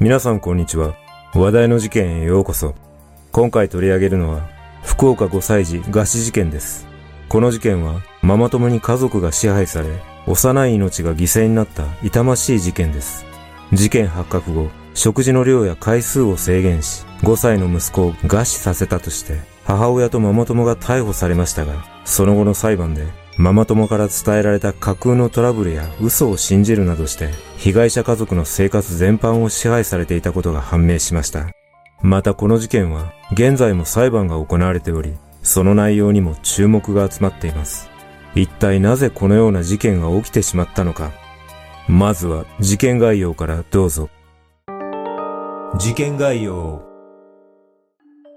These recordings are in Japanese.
皆さんこんにちは。話題の事件へようこそ。今回取り上げるのは、福岡5歳児餓死事件です。この事件は、ママ友に家族が支配され、幼い命が犠牲になった痛ましい事件です。事件発覚後、食事の量や回数を制限し、5歳の息子を餓死させたとして、母親とママ友が逮捕されましたが、その後の裁判でママ友から伝えられた架空のトラブルや嘘を信じるなどして、被害者家族の生活全般を支配されていたことが判明しました。またこの事件は、現在も裁判が行われており、その内容にも注目が集まっています。一体なぜこのような事件が起きてしまったのか。まずは事件概要からどうぞ。事件概要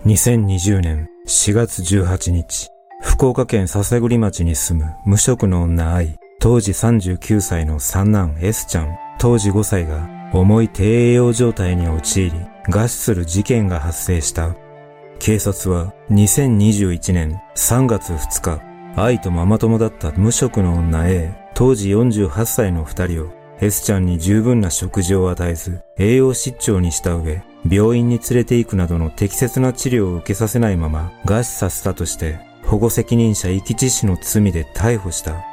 2020年4月18日、福岡県笹栗町に住む無職の女愛、当時39歳の三男 S ちゃん、当時5歳が重い低栄養状態に陥り、餓死する事件が発生した。警察は2021年3月2日、愛とママ友だった無職の女 A、当時48歳の二人を S ちゃんに十分な食事を与えず、栄養失調にした上、病院に連れて行くなどの適切な治療を受けさせないまま餓死させたとして保護責任者遺棄致死の罪で逮捕した。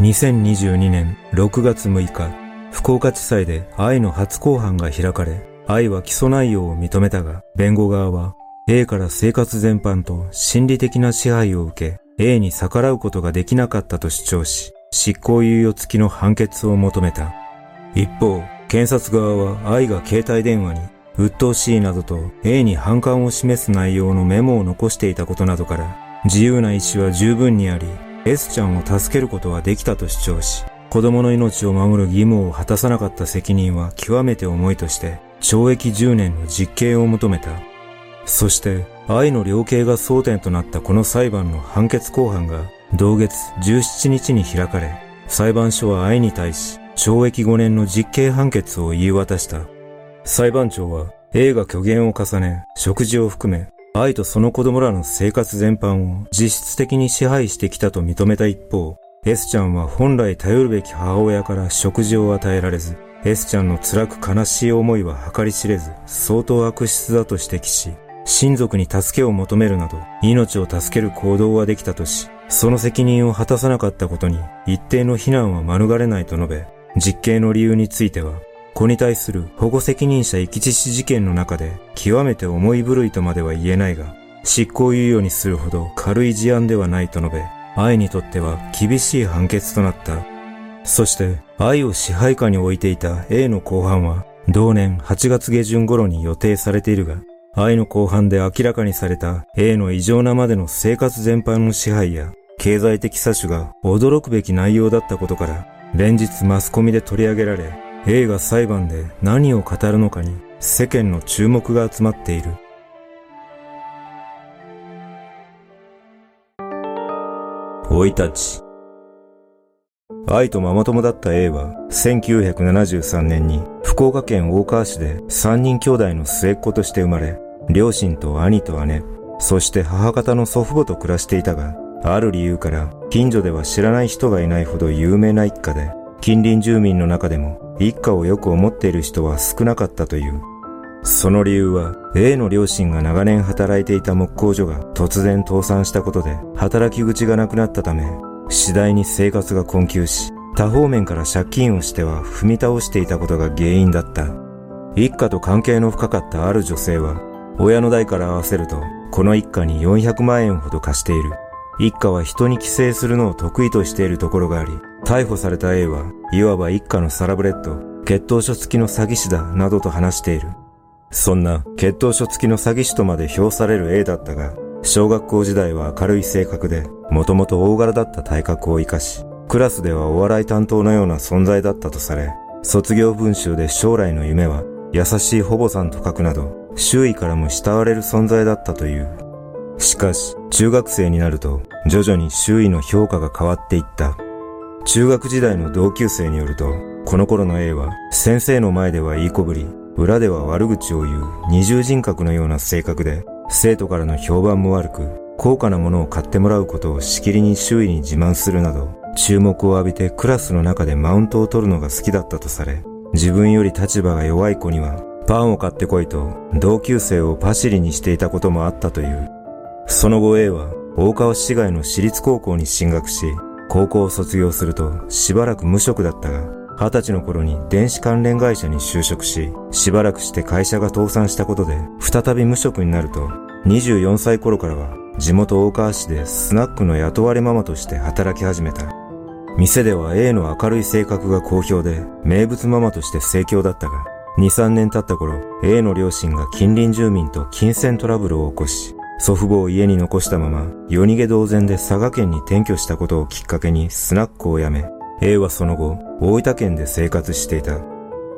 2022年6月6日、福岡地裁で愛の初公判が開かれ、愛は起訴内容を認めたが、弁護側は A から生活全般と心理的な支配を受け、A に逆らうことができなかったと主張し、執行猶予付きの判決を求めた。一方、検察側は愛が携帯電話に、鬱陶しいなどと A に反感を示す内容のメモを残していたことなどから、自由な意志は十分にあり、S ちゃんを助けることはできたと主張し、子供の命を守る義務を果たさなかった責任は極めて重いとして、懲役10年の実刑を求めた。そして、愛の量刑が争点となったこの裁判の判決公判が、同月17日に開かれ、裁判所は愛に対し、懲役5年の実刑判決を言い渡した。裁判長は、A が虚言を重ね、食事を含め、愛とその子供らの生活全般を実質的に支配してきたと認めた一方、S ちゃんは本来頼るべき母親から食事を与えられず、S ちゃんの辛く悲しい思いは計り知れず、相当悪質だと指摘し、親族に助けを求めるなど、命を助ける行動はできたとし、その責任を果たさなかったことに一定の非難は免れないと述べ、実刑の理由については、子に対する保護責任者遺棄致死事件の中で極めて重い部類とまでは言えないが、執行猶予にするほど軽い事案ではないと述べ、愛にとっては厳しい判決となった。そして、愛を支配下に置いていた A の後半は、同年8月下旬頃に予定されているが、愛の後半で明らかにされた A の異常なまでの生活全般の支配や経済的詐取が驚くべき内容だったことから、連日マスコミで取り上げられ、A が裁判で何を語るのかに世間の注目が集まっている。生い立ち。愛とママ友だった A は1973年に福岡県大川市で3人兄弟の末っ子として生まれ、両親と兄と姉、そして母方の祖父母と暮らしていたが、ある理由から近所では知らない人がいないほど有名な一家で、近隣住民の中でも一家をよく思っている人は少なかったという。その理由は A の両親が長年働いていた木工所が突然倒産したことで働き口がなくなったため次第に生活が困窮し多方面から借金をしては踏み倒していたことが原因だった。一家と関係の深かったある女性は親の代から合わせると、この一家に400万円ほど貸している。一家は人に寄生するのを得意としているところがあり、逮捕された A は、いわば一家のサラブレッド、血統書付きの詐欺師だ、などと話している。そんな血統書付きの詐欺師とまで評される A だったが、小学校時代は明るい性格で、もともと大柄だった体格を活かし、クラスではお笑い担当のような存在だったとされ、卒業文集で将来の夢は、優しい保母さんと書くなど、周囲からも慕われる存在だったという。しかし、中学生になると、徐々に周囲の評価が変わっていった。中学時代の同級生によると、この頃の A は、先生の前ではいいこぶり、裏では悪口を言う二重人格のような性格で、生徒からの評判も悪く、高価なものを買ってもらうことをしきりに周囲に自慢するなど、注目を浴びてクラスの中でマウントを取るのが好きだったとされ、自分より立場が弱い子にはパンを買ってこいと同級生をパシリにしていたこともあったという。その後 A は大川市街の私立高校に進学し、高校を卒業するとしばらく無職だったが、二十歳の頃に電子関連会社に就職し、しばらくして会社が倒産したことで再び無職になると、24歳頃からは地元大川市でスナックの雇われママとして働き始めた。店では A の明るい性格が好評で、名物ママとして盛況だったが、2、3年経った頃、A の両親が近隣住民と金銭トラブルを起こし、祖父母を家に残したまま、夜逃げ同然で佐賀県に転居したことをきっかけにスナックを辞め、A はその後、大分県で生活していた。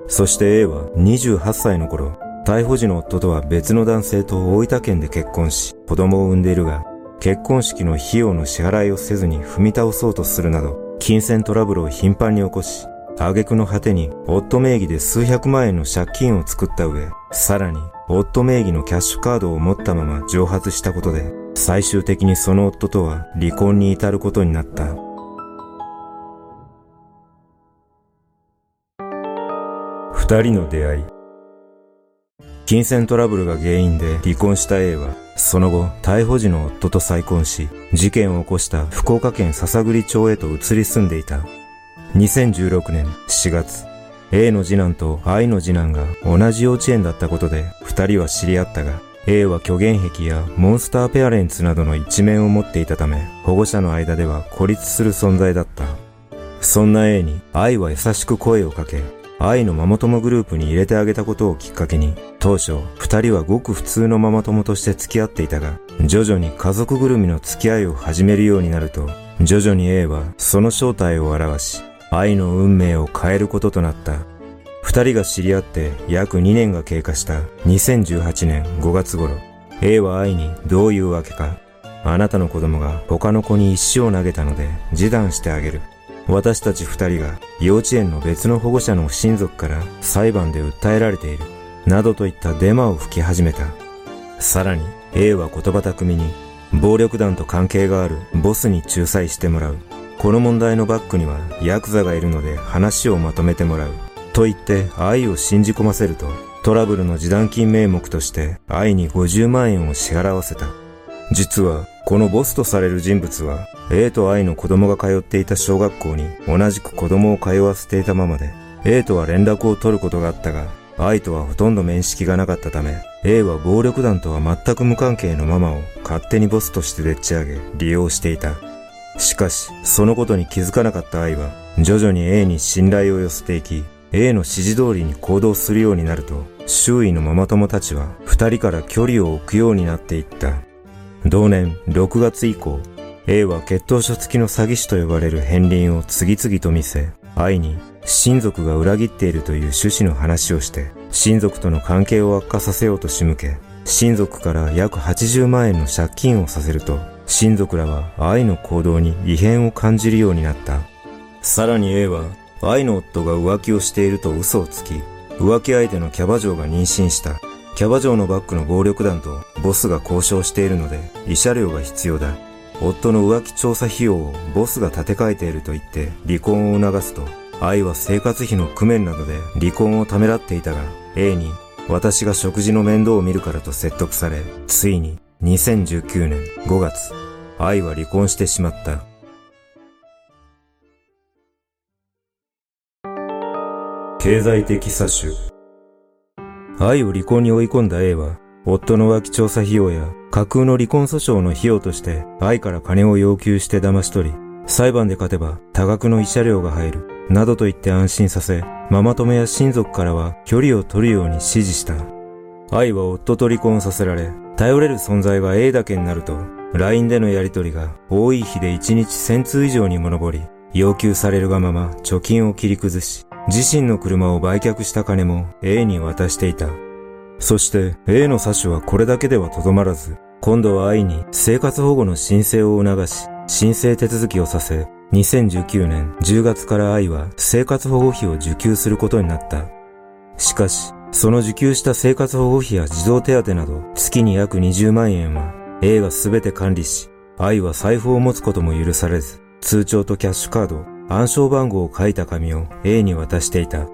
そして A は28歳の頃、逮捕時の夫とは別の男性と大分県で結婚し、子供を産んでいるが、結婚式の費用の支払いをせずに踏み倒そうとするなど、金銭トラブルを頻繁に起こし、挙句の果てに夫名義で数百万円の借金を作った上、さらに夫名義のキャッシュカードを持ったまま蒸発したことで、最終的にその夫とは離婚に至ることになった。二人の出会い。金銭トラブルが原因で離婚した A は、その後、逮捕時の夫と再婚し、事件を起こした福岡県篠栗町へと移り住んでいた。2016年4月、A の次男と I の次男が同じ幼稚園だったことで二人は知り合ったが、A は虚言癖やモンスターペアレンツなどの一面を持っていたため、保護者の間では孤立する存在だった。そんな A に I は優しく声をかけ、愛のママ友グループに入れてあげたことをきっかけに、当初、二人はごく普通のママ友として付き合っていたが、徐々に家族ぐるみの付き合いを始めるようになると、徐々に A はその正体を表し、愛の運命を変えることとなった。二人が知り合って約2年が経過した2018年5月頃、A は愛にどういうわけか、あなたの子供が他の子に石を投げたので示談してあげる。私たち二人が幼稚園の別の保護者の親族から裁判で訴えられている、などといったデマを吹き始めた。さらに A は言葉巧みに暴力団と関係があるボスに仲裁してもらう。この問題のバックにはヤクザがいるので話をまとめてもらう。と言って愛を信じ込ませるとトラブルの示談金名目として愛に50万円を支払わせた。実はこのボスとされる人物は、A と I の子供が通っていた小学校に同じく子供を通わせていたままで、A とは連絡を取ることがあったが、I とはほとんど面識がなかったため、A は暴力団とは全く無関係のママを勝手にボスとしてでっち上げ、利用していた。しかし、そのことに気づかなかった I は、徐々に A に信頼を寄せていき、A の指示通りに行動するようになると、周囲のママ友たちは二人から距離を置くようになっていった。同年6月以降、A は血統書付きの詐欺師と呼ばれる片鱗を次々と見せ、愛に親族が裏切っているという趣旨の話をして、親族との関係を悪化させようと仕向け、親族から約80万円の借金をさせると、親族らは愛の行動に異変を感じるようになった。さらに A は、愛の夫が浮気をしていると嘘をつき、浮気相手のキャバ嬢が妊娠した。キャバ嬢のバックの暴力団とボスが交渉しているので慰謝料が必要だ。夫の浮気調査費用をボスが立て替えていると言って離婚を促すと、愛は生活費の工面などで離婚をためらっていたが、A に私が食事の面倒を見るからと説得され、ついに2019年5月、愛は離婚してしまった。経済的詐取愛を離婚に追い込んだ A は、夫の浮気調査費用や架空の離婚訴訟の費用として愛から金を要求して騙し取り、裁判で勝てば多額の慰謝料が入る、などと言って安心させ、ママ友や親族からは距離を取るように指示した。愛は夫と離婚させられ、頼れる存在が A だけになると、LINE でのやり取りが多い日で1日1000通以上にも上り、要求されるがまま貯金を切り崩し、自身の車を売却した金も A に渡していた。そして A の詐取はこれだけではとどまらず、今度は I に生活保護の申請を促し、申請手続きをさせ、2019年10月から I は生活保護費を受給することになった。しかし、その受給した生活保護費や児童手当など月に約20万円は A が全て管理し、I は財布を持つことも許されず、通帳とキャッシュカード、暗証番号を書いた紙を A に渡していた。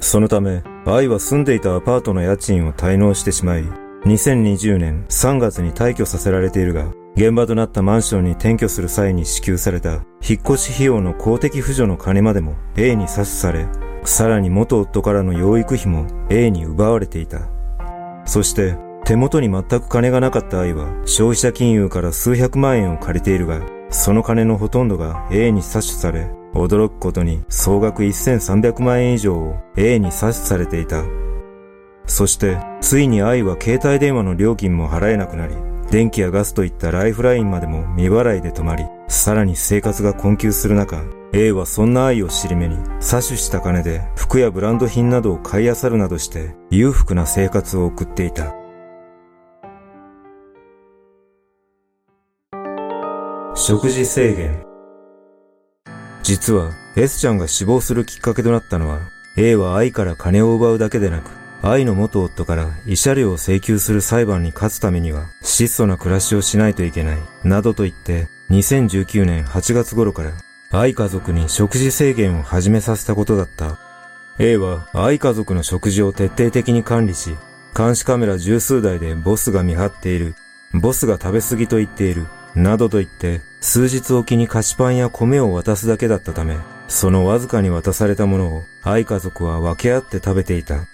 そのため、愛は住んでいたアパートの家賃を滞納してしまい、2020年3月に退去させられているが、現場となったマンションに転居する際に支給された引っ越し費用の公的扶助の金までも A に詐取され、さらに元夫からの養育費も A に奪われていた。そして手元に全く金がなかった愛は消費者金融から数百万円を借りているが、その金のほとんどが A に詐取され、驚くことに総額1300万円以上を A に詐取されていた。そして、ついに愛は携帯電話の料金も払えなくなり、電気やガスといったライフラインまでも未払いで止まり、さらに生活が困窮する中、A はそんな愛を尻目に、詐取した金で服やブランド品などを買い漁るなどして裕福な生活を送っていた。食事制限。実は S ちゃんが死亡するきっかけとなったのは、A は愛から金を奪うだけでなく、愛の元夫から慰謝料を請求する裁判に勝つためには質素な暮らしをしないといけない、などと言って2019年8月頃から愛家族に食事制限を始めさせたことだった。A は愛家族の食事を徹底的に管理し、監視カメラ十数台でボスが見張っている、ボスが食べ過ぎと言っている、などと言って、数日おきに菓子パンや米を渡すだけだったため、そのわずかに渡されたものを愛家族は分け合って食べていた。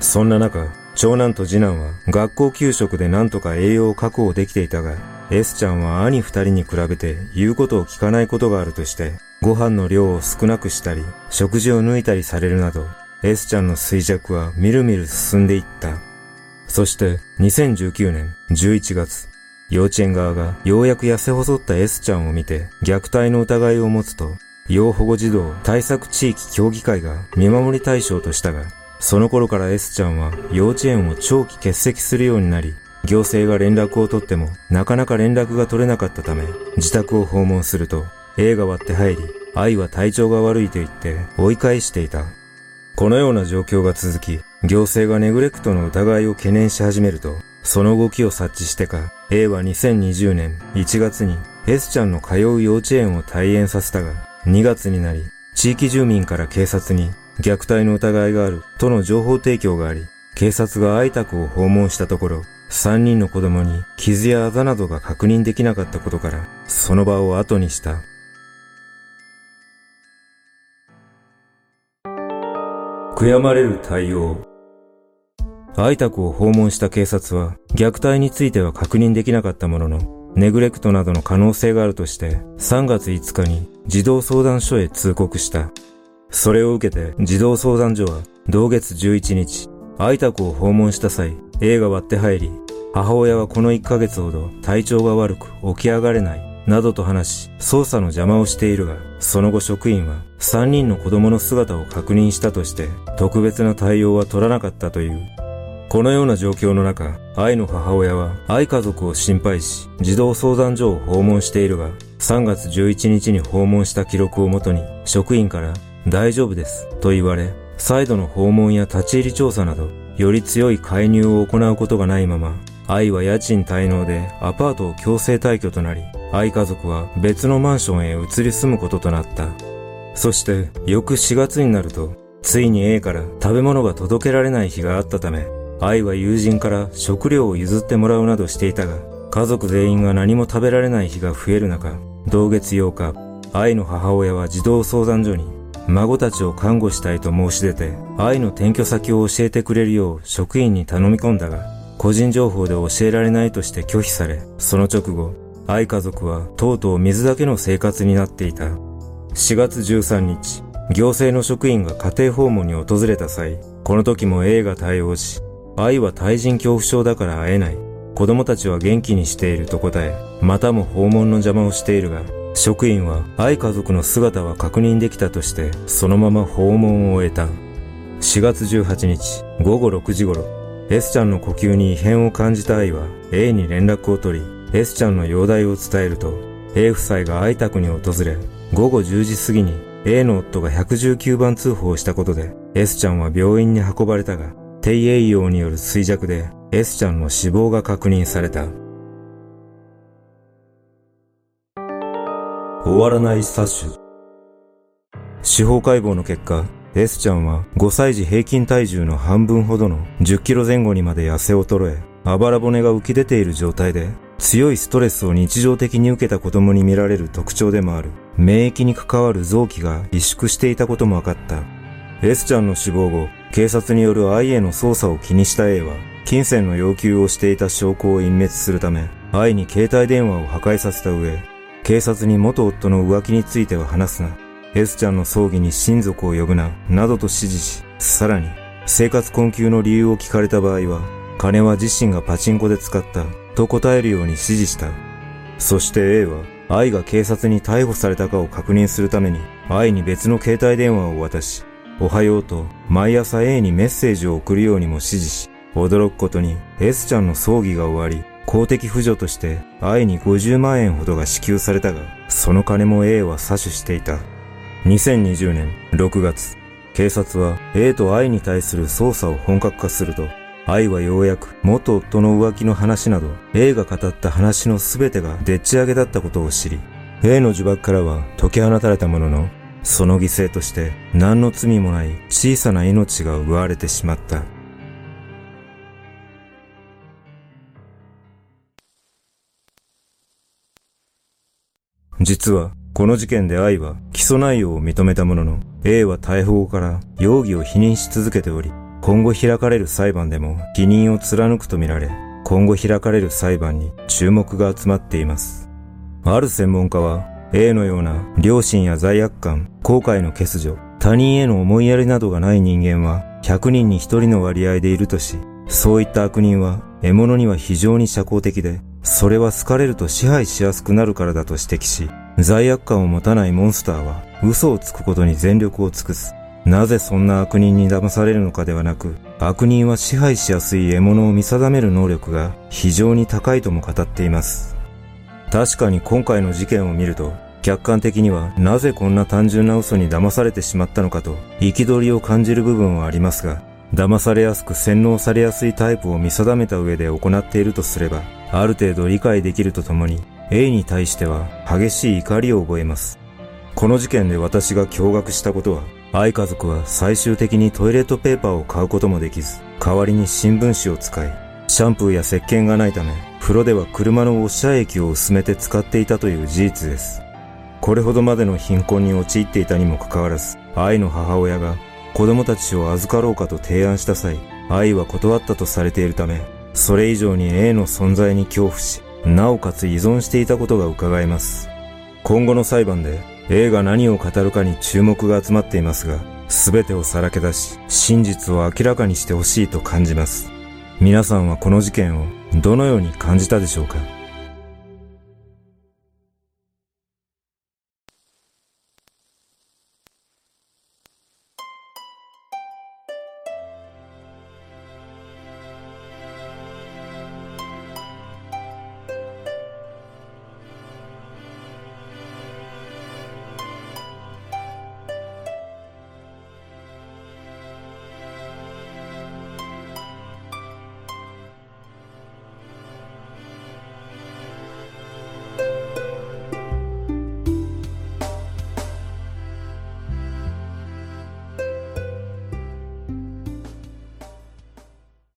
そんな中、長男と次男は学校給食で何とか栄養を確保できていたが、S ちゃんは兄二人に比べて言うことを聞かないことがあるとして、ご飯の量を少なくしたり、食事を抜いたりされるなど、S ちゃんの衰弱はみるみる進んでいった。そして2019年11月、幼稚園側がようやく痩せ細った S ちゃんを見て虐待の疑いを持つと、養保護児童対策地域協議会が見守り対象としたが、その頃から S ちゃんは幼稚園を長期欠席するようになり、行政が連絡を取ってもなかなか連絡が取れなかったため、自宅を訪問すると、A が割って入り、愛は体調が悪いと言って追い返していた。このような状況が続き、行政がネグレクトの疑いを懸念し始めると、その動きを察知してか、A は2020年1月に S ちゃんの通う幼稚園を退園させたが、2月になり、地域住民から警察に虐待の疑いがあるとの情報提供があり、警察が愛宅を訪問したところ、3人の子供に傷やあざなどが確認できなかったことから、その場を後にした。悔やまれる対応。愛宅を訪問した警察は、虐待については確認できなかったものの、ネグレクトなどの可能性があるとして、3月5日に児童相談所へ通告した。それを受けて児童相談所は、同月11日、愛宅を訪問した際、A が割って入り、母親はこの1ヶ月ほど体調が悪く起き上がれない、などと話し、捜査の邪魔をしているが、その後職員は3人の子供の姿を確認したとして、特別な対応は取らなかったという。このような状況の中、愛の母親は愛家族を心配し、児童相談所を訪問しているが、3月11日に訪問した記録をもとに、職員から大丈夫ですと言われ、再度の訪問や立ち入り調査など、より強い介入を行うことがないまま、愛は家賃滞納でアパートを強制退去となり、愛家族は別のマンションへ移り住むこととなった。そして翌4月になると、ついに A から食べ物が届けられない日があったため、愛は友人から食料を譲ってもらうなどしていたが、家族全員が何も食べられない日が増える中、同月8日、愛の母親は児童相談所に孫たちを看護したいと申し出て、愛の転居先を教えてくれるよう職員に頼み込んだが、個人情報で教えられないとして拒否され、その直後、愛家族はとうとう水だけの生活になっていた。4月13日、行政の職員が家庭訪問に訪れた際、この時も A が対応し、愛は対人恐怖症だから会えない。子供たちは元気にしていると答え、またも訪問の邪魔をしているが、職員は愛家族の姿は確認できたとして、そのまま訪問を終えた。4月18日午後6時頃、S ちゃんの呼吸に異変を感じた愛は A に連絡を取り、S ちゃんの容体を伝えると、A 夫妻が愛宅に訪れ、午後10時過ぎに A の夫が119番通報したことで、S ちゃんは病院に運ばれたが、低栄養による衰弱で S ちゃんの死亡が確認された。終わらない殺種。司法解剖の結果、S ちゃんは5歳児平均体重の半分ほどの10キロ前後にまで痩せ衰え、あばら骨が浮き出ている状態で、強いストレスを日常的に受けた子供に見られる特徴でもある、免疫に関わる臓器が萎縮していたことも分かった。S ちゃんの死亡後、警察による愛への捜査を気にした A は、金銭の要求をしていた証拠を隠滅するため、愛に携帯電話を破壊させた上、警察に元夫の浮気については話すな。S ちゃんの葬儀に親族を呼ぶな、などと指示し、さらに、生活困窮の理由を聞かれた場合は、金は自身がパチンコで使った、と答えるように指示した。そして A は、愛が警察に逮捕されたかを確認するために、愛に別の携帯電話を渡し、おはようと毎朝 A にメッセージを送るようにも指示し、驚くことに S ちゃんの葬儀が終わり、公的扶助として愛に50万円ほどが支給されたが、その金も A は詐取していた。2020年6月、警察は A と愛に対する捜査を本格化すると、愛はようやく元夫の浮気の話など A が語った話の全てがでっち上げだったことを知り、A の呪縛からは解き放たれたものの、その犠牲として何の罪もない小さな命が奪われてしまった。実は、この事件で愛は起訴内容を認めたものの、A は逮捕後から容疑を否認し続けており、今後開かれる裁判でも否認を貫くとみられ、今後開かれる裁判に注目が集まっています。ある専門家は、A のような良心や罪悪感、後悔の欠如、他人への思いやりなどがない人間は100人に1人の割合でいるとし、そういった悪人は獲物には非常に社交的で、それは好かれると支配しやすくなるからだと指摘し、罪悪感を持たないモンスターは嘘をつくことに全力を尽くす。なぜそんな悪人に騙されるのかではなく、悪人は支配しやすい獲物を見定める能力が非常に高いとも語っています。確かに今回の事件を見ると、客観的にはなぜこんな単純な嘘に騙されてしまったのかと、憤りを感じる部分はありますが、騙されやすく洗脳されやすいタイプを見定めた上で行っているとすれば、ある程度理解できるとともに、A に対しては激しい怒りを覚えます。この事件で私が驚愕したことは、愛家族は最終的にトイレットペーパーを買うこともできず、代わりに新聞紙を使い、シャンプーや石鹸がないため、風呂では車のウォッシャー液を薄めて使っていたという事実です。これほどまでの貧困に陥っていたにもかかわらず、愛の母親が子供たちを預かろうかと提案した際、愛は断ったとされているため、それ以上に A の存在に恐怖し、なおかつ依存していたことが伺えます。今後の裁判で A が何を語るかに注目が集まっていますが、全てをさらけ出し、真実を明らかにしてほしいと感じます。皆さんはこの事件をどのように感じたでしょうか？